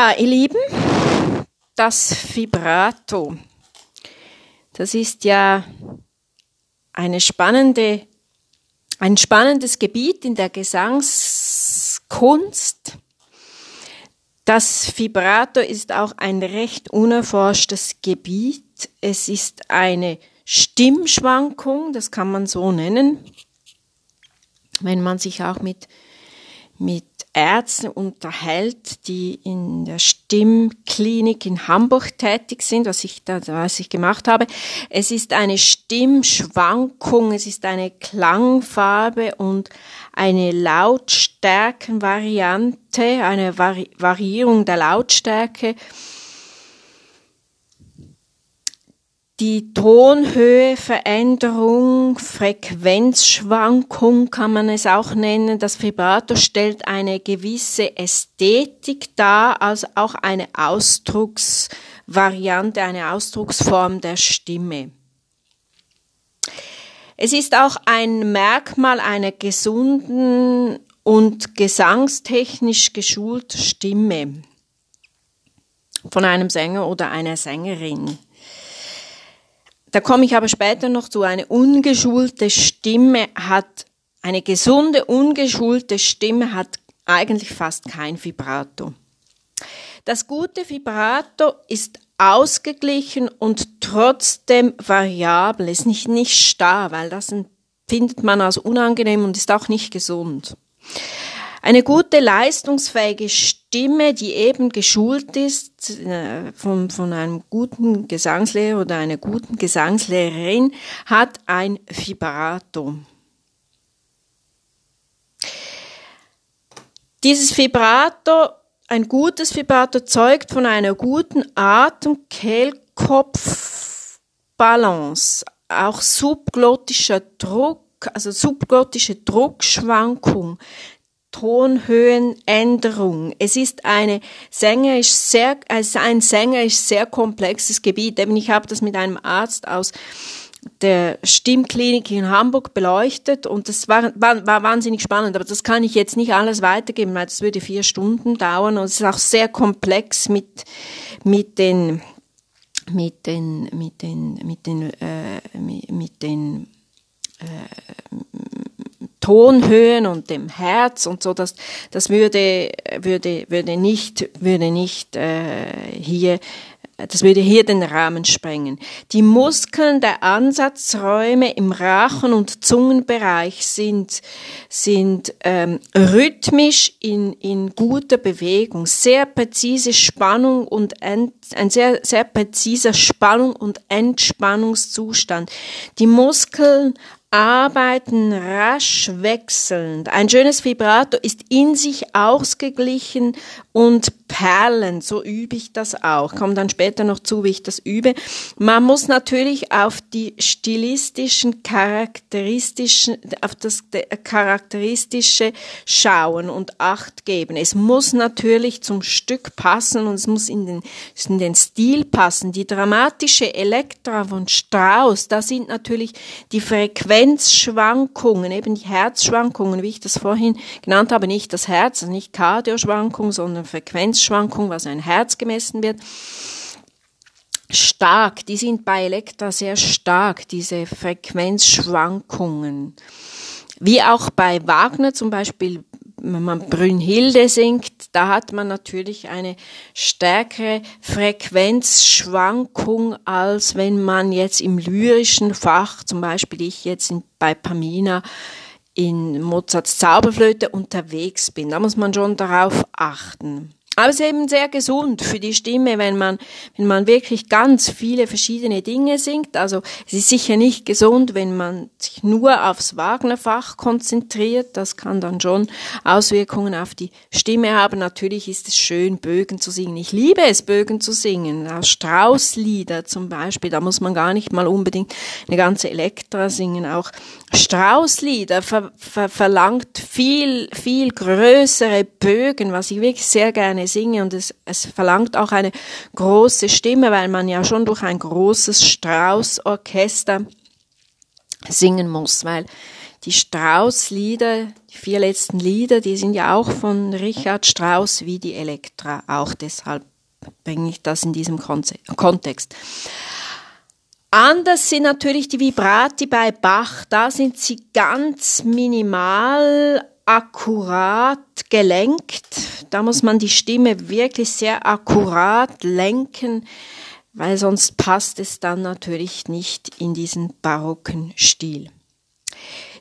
Ihr Lieben, das Vibrato. Das ist ja eine spannende, ein spannendes Gebiet in der Gesangskunst. Das Vibrato ist auch ein recht unerforschtes Gebiet. Es ist eine Stimmschwankung, das kann man so nennen, wenn man sich auch mit, mit Ärzten unterhält, die in der Stimmklinik in Hamburg tätig sind, was ich da, was ich gemacht habe. Es ist eine Stimmschwankung, es ist eine Klangfarbe und eine Lautstärkenvariante, eine Vari Variierung der Lautstärke die Tonhöheveränderung, Frequenzschwankung kann man es auch nennen. Das Vibrato stellt eine gewisse Ästhetik dar, also auch eine Ausdrucksvariante, eine Ausdrucksform der Stimme. Es ist auch ein Merkmal einer gesunden und gesangstechnisch geschulten Stimme von einem Sänger oder einer Sängerin. Da komme ich aber später noch zu. Eine ungeschulte Stimme hat, eine gesunde, ungeschulte Stimme hat eigentlich fast kein Vibrato. Das gute Vibrato ist ausgeglichen und trotzdem variabel, ist nicht, nicht starr, weil das findet man als unangenehm und ist auch nicht gesund. Eine gute, leistungsfähige Stimme, die eben geschult ist äh, von, von einem guten Gesangslehrer oder einer guten Gesangslehrerin, hat ein Vibrato. Dieses Vibrato, ein gutes Vibrato, zeugt von einer guten Atem-Kehlkopf-Balance, auch subglottischer Druck, also subglottische Druckschwankung, Tonhöhenänderung. Es ist eine sängerisch sehr, also ein sängerisch sehr komplexes Gebiet. Eben ich habe das mit einem Arzt aus der Stimmklinik in Hamburg beleuchtet und das war, war, war wahnsinnig spannend, aber das kann ich jetzt nicht alles weitergeben, weil das würde vier Stunden dauern und es ist auch sehr komplex mit, mit den, mit den, mit den, mit den, äh, mit, mit den, äh, Tonhöhen und dem Herz und so, das, das würde, würde, würde nicht, würde nicht äh, hier das würde hier den Rahmen sprengen. Die Muskeln der Ansatzräume im Rachen- und Zungenbereich sind, sind ähm, rhythmisch in, in guter Bewegung, sehr präzise Spannung und Ent, ein sehr, sehr präziser Spannung und Entspannungszustand. Die Muskeln arbeiten rasch wechselnd. Ein schönes Vibrato ist in sich ausgeglichen und perlend. So übe ich das auch. Komme dann später noch zu, wie ich das übe. Man muss natürlich auf die stilistischen, charakteristischen, auf das charakteristische schauen und Acht geben. Es muss natürlich zum Stück passen und es muss in den, in den Stil passen. Die dramatische Elektra von Strauss, da sind natürlich die Frequenzschwankungen, eben die Herzschwankungen, wie ich das vorhin genannt habe, nicht das Herz, also nicht Kardioschwankung, sondern Frequenzschwankung, was ein Herz gemessen wird stark, die sind bei Elektra sehr stark, diese Frequenzschwankungen. Wie auch bei Wagner zum Beispiel wenn man Brünnhilde singt, da hat man natürlich eine stärkere Frequenzschwankung, als wenn man jetzt im lyrischen Fach, zum Beispiel ich jetzt bei Pamina, in Mozarts Zauberflöte unterwegs bin. Da muss man schon darauf achten. Aber es ist eben sehr gesund für die Stimme, wenn man, wenn man wirklich ganz viele verschiedene Dinge singt. Also es ist sicher nicht gesund, wenn man sich nur aufs Wagnerfach konzentriert. Das kann dann schon Auswirkungen auf die Stimme haben. Natürlich ist es schön, Bögen zu singen. Ich liebe es, Bögen zu singen. Straußlieder zum Beispiel, da muss man gar nicht mal unbedingt eine ganze Elektra singen. Auch Straußlieder ver ver verlangt viel, viel größere Bögen, was ich wirklich sehr gerne singe und es, es verlangt auch eine große Stimme, weil man ja schon durch ein großes Straußorchester singen muss, weil die Strauss-Lieder, die vier letzten Lieder, die sind ja auch von Richard Strauss wie die Elektra, auch deshalb bringe ich das in diesem Kontext. Anders sind natürlich die Vibrati bei Bach. Da sind sie ganz minimal akkurat gelenkt. Da muss man die Stimme wirklich sehr akkurat lenken, weil sonst passt es dann natürlich nicht in diesen barocken Stil.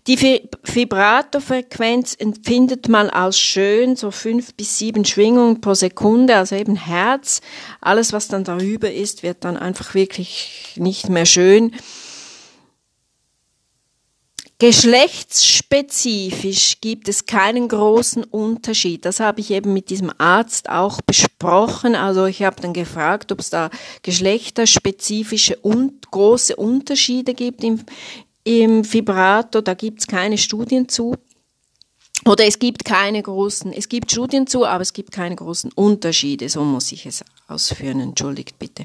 Die Vibrato-Frequenz empfindet man als schön, so fünf bis sieben Schwingungen pro Sekunde, also eben Herz. Alles, was dann darüber ist, wird dann einfach wirklich nicht mehr schön. Geschlechtsspezifisch gibt es keinen großen Unterschied. Das habe ich eben mit diesem Arzt auch besprochen. Also ich habe dann gefragt, ob es da geschlechterspezifische und große Unterschiede gibt im, im Vibrato, da gibt es keine Studien zu. Oder es gibt keine großen, es gibt Studien zu, aber es gibt keine großen Unterschiede, so muss ich es ausführen, entschuldigt bitte.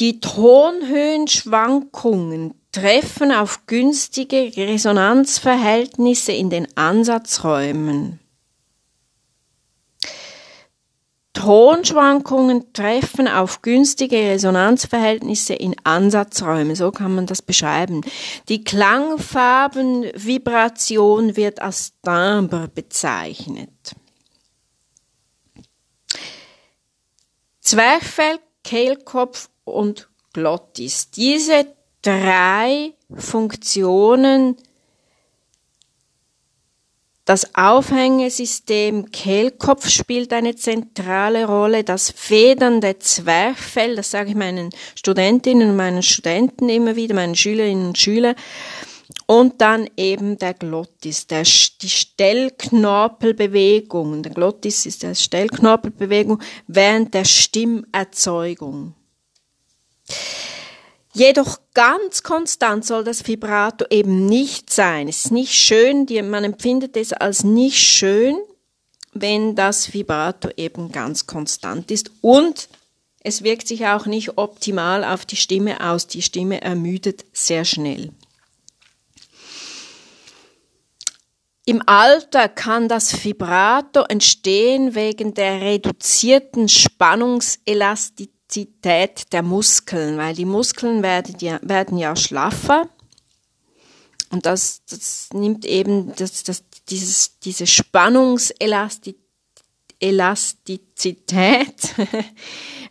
Die Tonhöhenschwankungen treffen auf günstige Resonanzverhältnisse in den Ansatzräumen. Tonschwankungen treffen auf günstige Resonanzverhältnisse in Ansatzräumen, so kann man das beschreiben. Die Klangfarbenvibration wird als Timbre bezeichnet. Zwerchfell, Kehlkopf und Glottis. Diese drei Funktionen das Aufhängesystem Kehlkopf spielt eine zentrale Rolle. Das federnde Zwerchfell, das sage ich meinen Studentinnen und meinen Studenten immer wieder, meinen Schülerinnen und Schülern. Und dann eben der Glottis, der, die Stellknorpelbewegung. Der Glottis ist die Stellknorpelbewegung während der Stimmerzeugung. Jedoch ganz konstant soll das Vibrato eben nicht sein. Es ist nicht schön, man empfindet es als nicht schön, wenn das Vibrato eben ganz konstant ist und es wirkt sich auch nicht optimal auf die Stimme aus. Die Stimme ermüdet sehr schnell. Im Alter kann das Vibrato entstehen wegen der reduzierten Spannungselastizität Elastizität der Muskeln, weil die Muskeln werden ja, werden ja schlaffer und das, das nimmt eben das, das, dieses, diese Spannungselastizität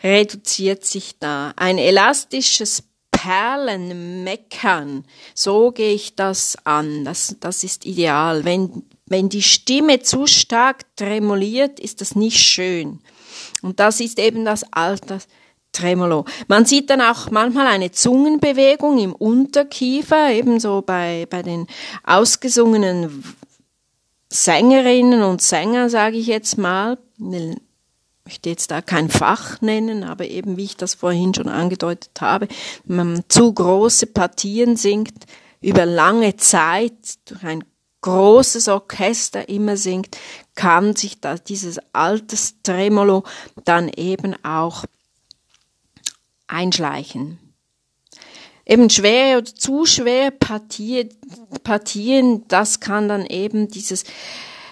reduziert sich da. Ein elastisches Perlenmeckern, so gehe ich das an. Das, das ist ideal. Wenn, wenn die Stimme zu stark tremoliert, ist das nicht schön. Und das ist eben das Alter, Tremolo. Man sieht dann auch manchmal eine Zungenbewegung im Unterkiefer, ebenso bei, bei den ausgesungenen Sängerinnen und Sängern, sage ich jetzt mal. Ich möchte jetzt da kein Fach nennen, aber eben wie ich das vorhin schon angedeutet habe, wenn man zu große Partien singt, über lange Zeit durch ein großes Orchester immer singt, kann sich da dieses Alterstremolo dann eben auch einschleichen. Eben schwere oder zu schwere Partie, Partien, das kann dann eben dieses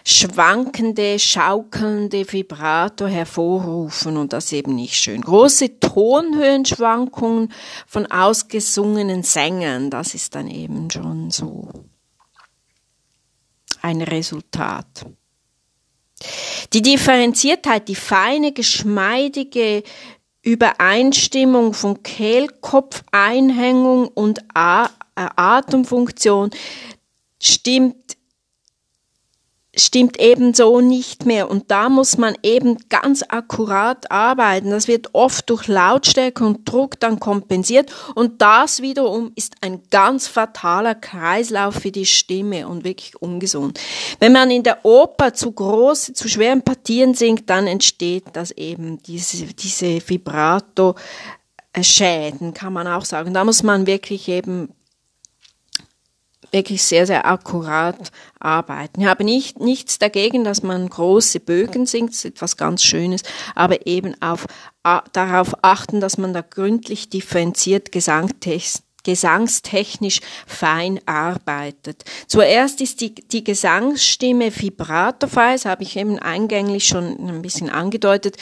schwankende, schaukelnde Vibrato hervorrufen und das eben nicht schön. Große Tonhöhenschwankungen von ausgesungenen Sängern, das ist dann eben schon so ein Resultat. Die Differenziertheit, die feine, geschmeidige Übereinstimmung von Kehlkopfeinhängung und äh, Atemfunktion stimmt stimmt ebenso nicht mehr. Und da muss man eben ganz akkurat arbeiten. Das wird oft durch Lautstärke und Druck dann kompensiert. Und das wiederum ist ein ganz fataler Kreislauf für die Stimme und wirklich ungesund. Wenn man in der Oper zu große, zu schweren Partien singt, dann entsteht das eben, diese, diese Vibrato, Schäden, kann man auch sagen. Da muss man wirklich eben wirklich sehr, sehr akkurat arbeiten. Ich habe nicht, nichts dagegen, dass man große Bögen singt, das ist etwas ganz Schönes, aber eben auf, a, darauf achten, dass man da gründlich differenziert Gesangtext gesangstechnisch fein arbeitet. Zuerst ist die, die Gesangsstimme vibratofrei, das habe ich eben eingänglich schon ein bisschen angedeutet.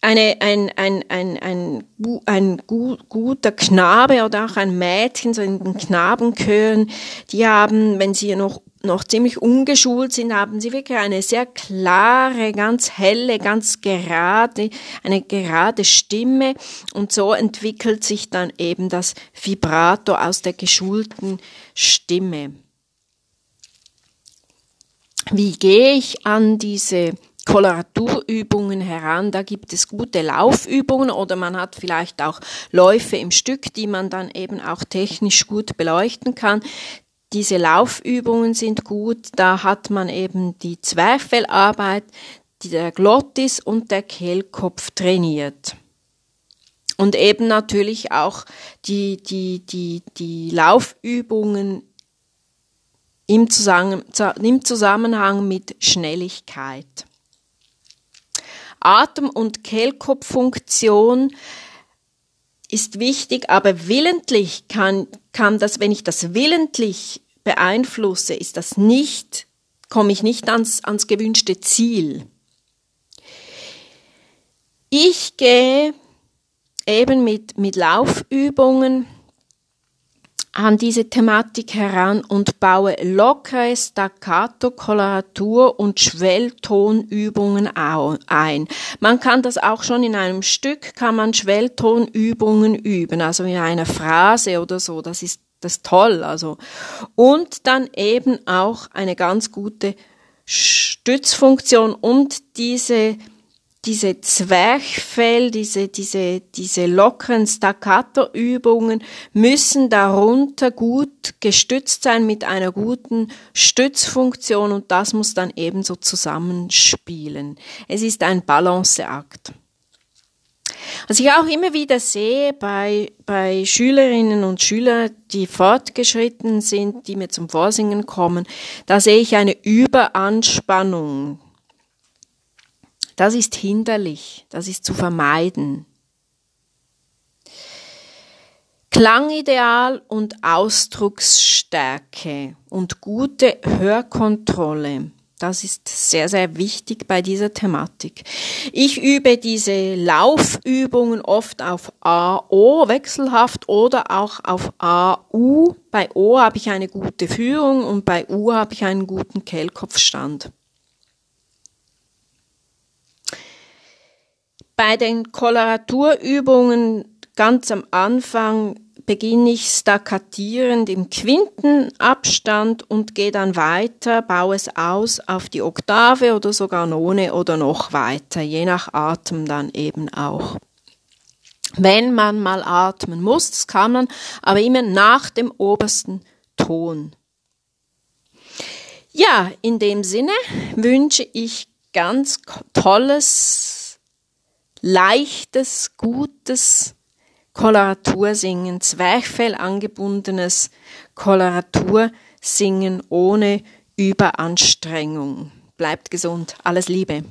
Eine, ein, ein, ein, ein, ein guter Knabe oder auch ein Mädchen, so in den Knabenchören, die haben, wenn sie noch noch ziemlich ungeschult sind, haben sie wirklich eine sehr klare, ganz helle, ganz gerade, eine gerade Stimme und so entwickelt sich dann eben das Vibrato aus der geschulten Stimme. Wie gehe ich an diese Koloraturübungen heran. Da gibt es gute Laufübungen oder man hat vielleicht auch Läufe im Stück, die man dann eben auch technisch gut beleuchten kann. Diese Laufübungen sind gut, da hat man eben die Zwerchfellarbeit, die der Glottis und der Kehlkopf trainiert. Und eben natürlich auch die, die, die, die Laufübungen im Zusammenhang, im Zusammenhang mit Schnelligkeit. Atem- und Kehlkopffunktion ist wichtig, aber willentlich kann, kann das, wenn ich das willentlich beeinflusse, ist das nicht, komme ich nicht ans, ans gewünschte Ziel. Ich gehe eben mit, mit Laufübungen an diese Thematik heran und baue lockere Staccato, Koloratur und Schwelltonübungen ein. Man kann das auch schon in einem Stück, kann man Schwelltonübungen üben, also in einer Phrase oder so, das ist das ist toll, also. Und dann eben auch eine ganz gute Stützfunktion und diese diese Zwerchfell, diese, diese, diese lockeren Staccato-Übungen müssen darunter gut gestützt sein mit einer guten Stützfunktion und das muss dann ebenso zusammenspielen. Es ist ein Balanceakt. Was ich auch immer wieder sehe bei, bei Schülerinnen und Schülern, die fortgeschritten sind, die mir zum Vorsingen kommen, da sehe ich eine Überanspannung das ist hinderlich, das ist zu vermeiden. Klangideal und Ausdrucksstärke und gute Hörkontrolle. Das ist sehr, sehr wichtig bei dieser Thematik. Ich übe diese Laufübungen oft auf AO wechselhaft oder auch auf AU. Bei O habe ich eine gute Führung und bei U habe ich einen guten Kehlkopfstand. Bei den Koloraturübungen ganz am Anfang beginne ich stakkatierend im Quintenabstand und gehe dann weiter, baue es aus auf die Oktave oder sogar None oder noch weiter, je nach Atem dann eben auch. Wenn man mal atmen muss, das kann man, aber immer nach dem obersten Ton. Ja, in dem Sinne wünsche ich ganz tolles leichtes, gutes Koloratursingen, Zwerchfell angebundenes Koloratursingen ohne Überanstrengung. Bleibt gesund. Alles Liebe.